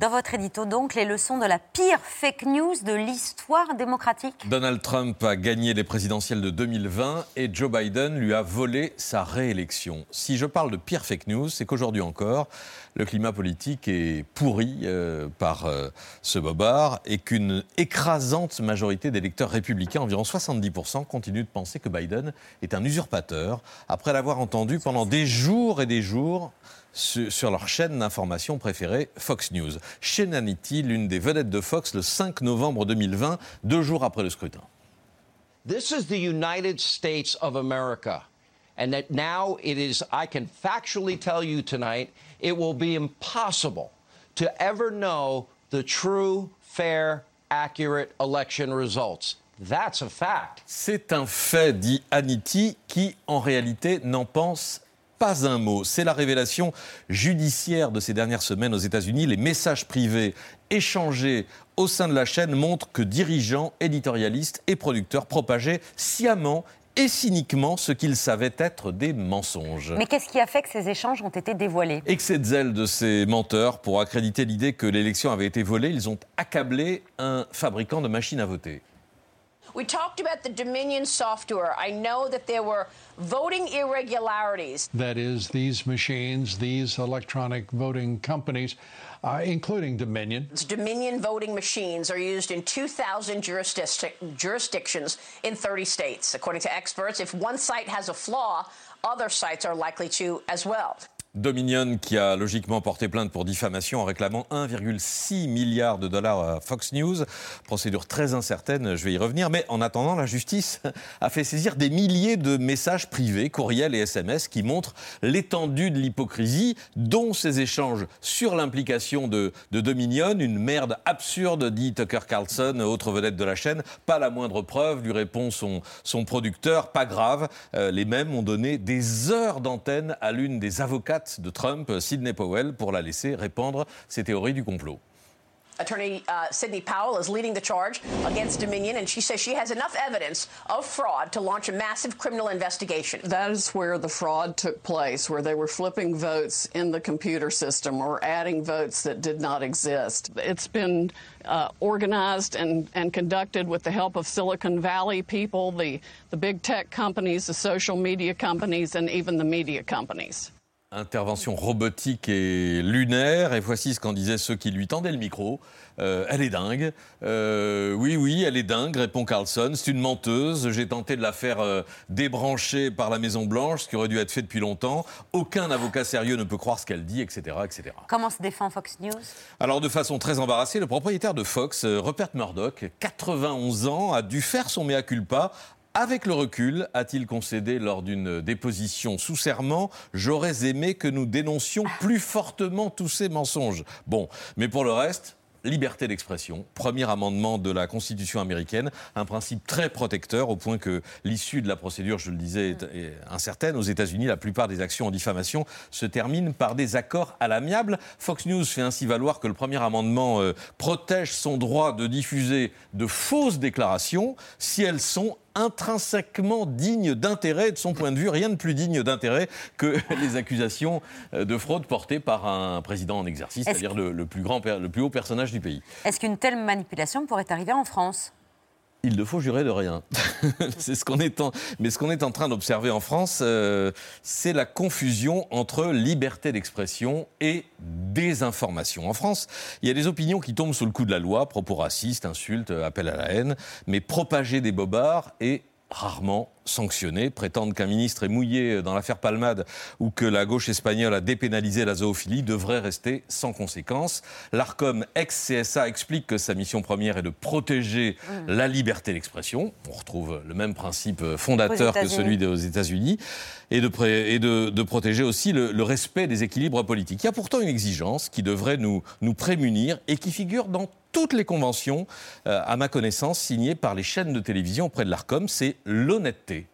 Dans votre édito, donc, les leçons de la pire fake news de l'histoire démocratique Donald Trump a gagné les présidentielles de 2020 et Joe Biden lui a volé sa réélection. Si je parle de pire fake news, c'est qu'aujourd'hui encore, le climat politique est pourri euh, par euh, ce bobard et qu'une écrasante majorité d'électeurs républicains, environ 70%, continuent de penser que Biden est un usurpateur après l'avoir entendu pendant des jours et des jours sur leur chaîne d'information préférée, Fox News. Chez Hannity, l'une des vedettes de Fox, le 5 novembre 2020, deux jours après le scrutin. This is the United States of America. And that now it is, I can factually tell you tonight, it will be impossible to ever know the true, fair, accurate election results. That's a fact. C'est un fait, dit Hannity, qui en réalité n'en pense pas un mot. C'est la révélation judiciaire de ces dernières semaines aux États-Unis. Les messages privés échangés au sein de la chaîne montrent que dirigeants, éditorialistes et producteurs propageaient sciemment et cyniquement ce qu'ils savaient être des mensonges. Mais qu'est-ce qui a fait que ces échanges ont été dévoilés? Excès de zèle de ces menteurs pour accréditer l'idée que l'élection avait été volée, ils ont accablé un fabricant de machines à voter. We talked about the Dominion software. I know that there were voting irregularities. That is, these machines, these electronic voting companies, uh, including Dominion. Dominion voting machines are used in 2,000 jurisdic jurisdictions in 30 states. According to experts, if one site has a flaw, other sites are likely to as well. Dominion qui a logiquement porté plainte pour diffamation en réclamant 1,6 milliard de dollars à Fox News. Procédure très incertaine, je vais y revenir. Mais en attendant, la justice a fait saisir des milliers de messages privés, courriels et SMS qui montrent l'étendue de l'hypocrisie, dont ces échanges sur l'implication de, Dominion. Une merde absurde, dit Tucker Carlson, autre vedette de la chaîne. Pas la moindre preuve, lui répond son, son producteur. Pas grave. Euh, les mêmes ont donné des heures d'antenne à l'une des avocates de Trump, Sidney Powell, pour la laisser répandre ses théories du complot. Attorney uh, Sidney Powell is leading the charge against Dominion, and she says she has enough evidence of fraud to launch a massive criminal investigation. That is where the fraud took place, where they were flipping votes in the computer system or adding votes that did not exist. It's been uh, organized and, and conducted with the help of Silicon Valley people, the, the big tech companies, the social media companies, and even the media companies. Intervention robotique et lunaire. Et voici ce qu'en disaient ceux qui lui tendaient le micro. Euh, elle est dingue. Euh, oui, oui, elle est dingue, répond Carlson. C'est une menteuse. J'ai tenté de la faire euh, débrancher par la Maison-Blanche, ce qui aurait dû être fait depuis longtemps. Aucun avocat sérieux ne peut croire ce qu'elle dit, etc., etc. Comment se défend Fox News? Alors, de façon très embarrassée, le propriétaire de Fox, Rupert Murdoch, 91 ans, a dû faire son mea culpa avec le recul, a-t-il concédé lors d'une déposition sous serment, j'aurais aimé que nous dénoncions plus fortement tous ces mensonges. Bon, mais pour le reste, liberté d'expression, premier amendement de la Constitution américaine, un principe très protecteur au point que l'issue de la procédure, je le disais, est, incertaine. Aux États-Unis, la plupart des actions en diffamation se terminent par des accords à l'amiable. Fox News fait ainsi valoir que le premier amendement euh, protège son droit de diffuser de fausses déclarations si elles sont intrinsèquement digne d'intérêt. De son point de vue, rien de plus digne d'intérêt que les accusations euh, de fraude portées par un président en exercice, c'est-à-dire le, plus grand, le plus haut personnage du pays. Est-ce qu'une telle manipulation pourrait arriver en France? Il ne faut jurer de rien. c'est ce qu'on est en... Mais ce qu'on est en train d'observer en France, euh, c'est la confusion entre liberté d'expression et désinformation. En France, il y a des opinions qui tombent sous le coup de la loi, propos racistes, insultes, appels à la haine, mais propager des bobards et rarement sanctionnés, prétendent qu'un ministre est mouillé dans l'affaire Palmade ou que la gauche espagnole a dépénalisé la zoophilie devrait rester sans conséquence. L'ARCOM ex-CSA explique que sa mission première est de protéger mmh. la liberté d'expression. On retrouve le même principe fondateur que celui des États-Unis. Et, de, et de, protéger aussi le, respect des équilibres politiques. Il y a pourtant une exigence qui devrait nous, nous prémunir et qui figure dans toutes les conventions, euh, à ma connaissance, signées par les chaînes de télévision auprès de l'ARCOM. C'est l'honnêteté.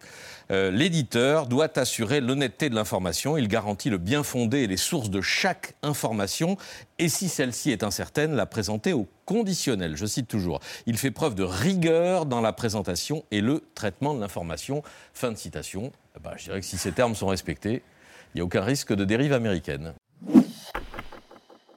Euh, l'éditeur doit assurer l'honnêteté de l'information. Il garantit le bien fondé et les sources de chaque information. Et si celle-ci est incertaine, la présenter au conditionnel. Je cite toujours. Il fait preuve de rigueur dans la présentation et le traitement de l'information. Fin de citation. Ben, je dirais que si ces termes sont respectés, il n'y a aucun risque de dérive américaine.